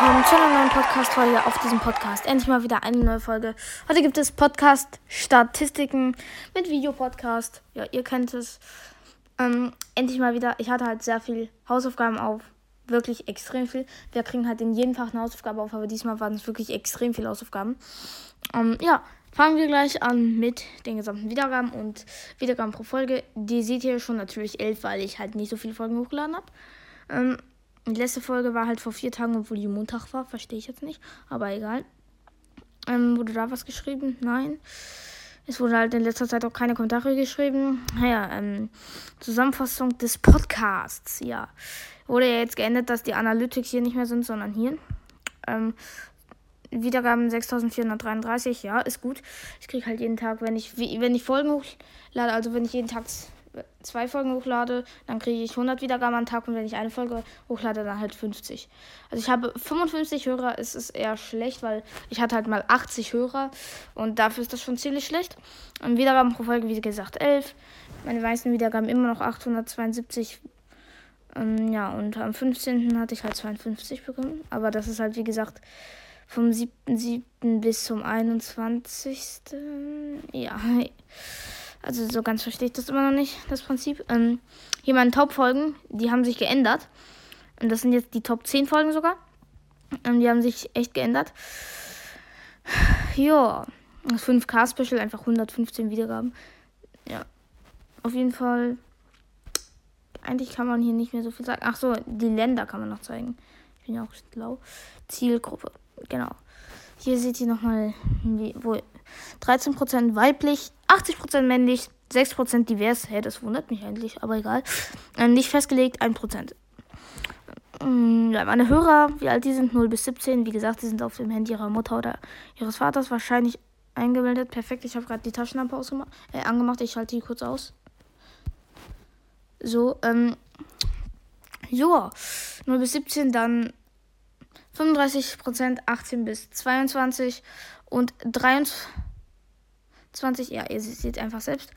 willkommen zu einer neuen Podcast-Folge auf diesem Podcast. Endlich mal wieder eine neue Folge. Heute gibt es Podcast-Statistiken mit Videopodcast. Ja, ihr kennt es. Ähm, endlich mal wieder. Ich hatte halt sehr viel Hausaufgaben auf. Wirklich extrem viel. Wir kriegen halt in jedem Fach eine Hausaufgabe auf, aber diesmal waren es wirklich extrem viele Hausaufgaben. Ähm, ja, fangen wir gleich an mit den gesamten Wiedergaben und Wiedergaben pro Folge. Die seht ihr schon natürlich elf, weil ich halt nicht so viele Folgen hochgeladen habe. Ähm, die letzte Folge war halt vor vier Tagen, obwohl die Montag war. Verstehe ich jetzt nicht. Aber egal. Ähm, wurde da was geschrieben? Nein. Es wurde halt in letzter Zeit auch keine Kommentare geschrieben. Naja, ähm, Zusammenfassung des Podcasts. Ja. Wurde ja jetzt geändert, dass die Analytics hier nicht mehr sind, sondern hier. Ähm, Wiedergaben 6433, ja, ist gut. Ich kriege halt jeden Tag, wenn ich, wenn ich Folgen hochlade, also wenn ich jeden Tag zwei Folgen hochlade, dann kriege ich 100 Wiedergaben am Tag und wenn ich eine Folge hochlade, dann halt 50. Also ich habe 55 Hörer, es ist eher schlecht, weil ich hatte halt mal 80 Hörer und dafür ist das schon ziemlich schlecht. Und Wiedergaben pro Folge, wie gesagt, 11. Meine meisten Wiedergaben immer noch 872. Ähm, ja, und am 15. hatte ich halt 52 bekommen. Aber das ist halt, wie gesagt, vom 7.7. bis zum 21. Ja, also so ganz verstehe ich das immer noch nicht, das Prinzip. Ähm, hier meine Top-Folgen, die haben sich geändert. Und das sind jetzt die Top 10 Folgen sogar. Ähm, die haben sich echt geändert. Ja, das 5K-Special, einfach 115 Wiedergaben. Ja, auf jeden Fall. Eigentlich kann man hier nicht mehr so viel sagen. Ach so, die Länder kann man noch zeigen. Ich bin ja auch schlau. Zielgruppe, genau. Hier seht ihr nochmal, wo 13% weiblich, 80% männlich, 6% divers. Hä, hey, das wundert mich eigentlich, aber egal. Äh, nicht festgelegt, 1%. Mm, ja, meine Hörer, wie alt die sind, 0 bis 17. Wie gesagt, die sind auf dem Handy ihrer Mutter oder ihres Vaters wahrscheinlich eingemeldet. Perfekt, ich habe gerade die Taschenlampe ausgemacht, äh, angemacht. Ich schalte die kurz aus. So, ähm, ja, 0 bis 17, dann 35%, 18 bis 22 und 23 20, ja, ihr seht einfach selbst.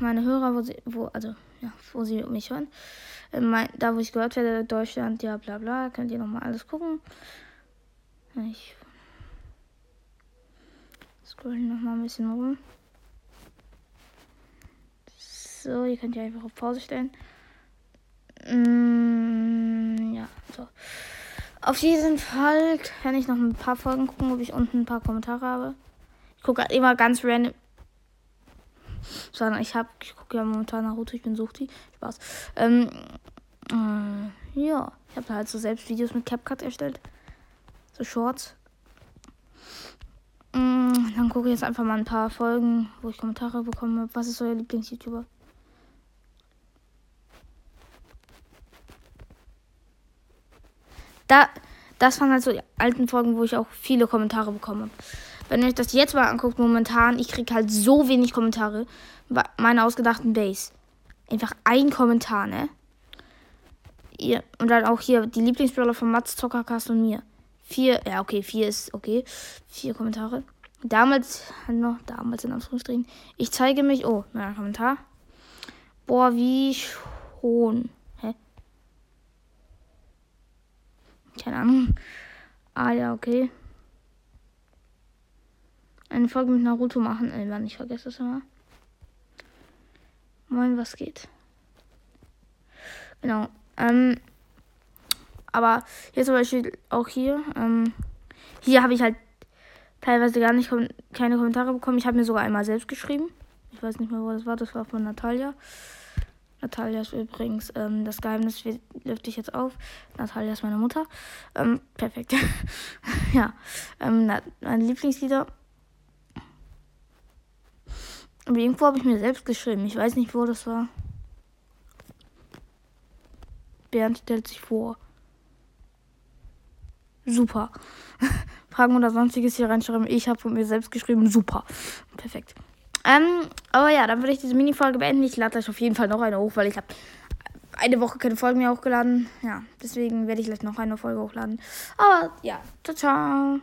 Meine Hörer, wo sie, wo, also, ja, wo sie mich hören. Äh, mein, da, wo ich gehört werde, Deutschland, ja, bla, bla, könnt ihr nochmal alles gucken. Ich scroll nochmal ein bisschen rum. So, ihr könnt ja einfach auf Pause stellen. Mm, ja, so. Auf jeden Fall kann ich noch ein paar Folgen gucken, ob ich unten ein paar Kommentare habe. Ich gucke halt immer ganz random. Sondern ich habe, ich gucke ja momentan Naruto, ich bin Suchti. Spaß. Ähm, äh, ja, ich habe halt so selbst Videos mit CapCut erstellt. So Shorts. Ähm, dann gucke ich jetzt einfach mal ein paar Folgen, wo ich Kommentare bekomme. Was ist euer Lieblings-YouTuber? Da, das waren halt so die alten Folgen, wo ich auch viele Kommentare bekommen habe. Wenn ihr euch das jetzt mal anguckt, momentan, ich kriege halt so wenig Kommentare. Meine ausgedachten Base. Einfach ein Kommentar, ne? Ihr, und dann auch hier die Lieblingsbrawler von Mats, Zockercast und mir. Vier, ja, okay, vier ist okay. Vier Kommentare. Damals, noch, damals in Anführungsstrichen. Ich zeige mich, oh, neuer Kommentar. Boah, wie schon. Hä? Keine Ahnung. Ah, ja, okay eine Folge mit Naruto machen. Ey, Mann, ich vergesse das immer. Moin, was geht? Genau. Ähm, aber hier zum Beispiel auch hier. Ähm, hier habe ich halt teilweise gar nicht kom keine Kommentare bekommen. Ich habe mir sogar einmal selbst geschrieben. Ich weiß nicht mehr, wo das war. Das war von Natalia. Natalia ist übrigens, ähm, das Geheimnis lüfte ich jetzt auf. Natalia ist meine Mutter. Ähm, perfekt. ja. Ähm, meine Lieblingslieder aber irgendwo habe ich mir selbst geschrieben. Ich weiß nicht, wo das war. Bernd stellt sich vor. Super. Fragen oder sonstiges hier reinschreiben. Ich habe von mir selbst geschrieben. Super. Perfekt. Ähm, aber ja, dann würde ich diese Mini-Folge beenden. Ich lade euch auf jeden Fall noch eine hoch, weil ich habe eine Woche keine Folgen mehr hochgeladen. Ja, deswegen werde ich gleich noch eine Folge hochladen. Aber ja, ciao, ciao.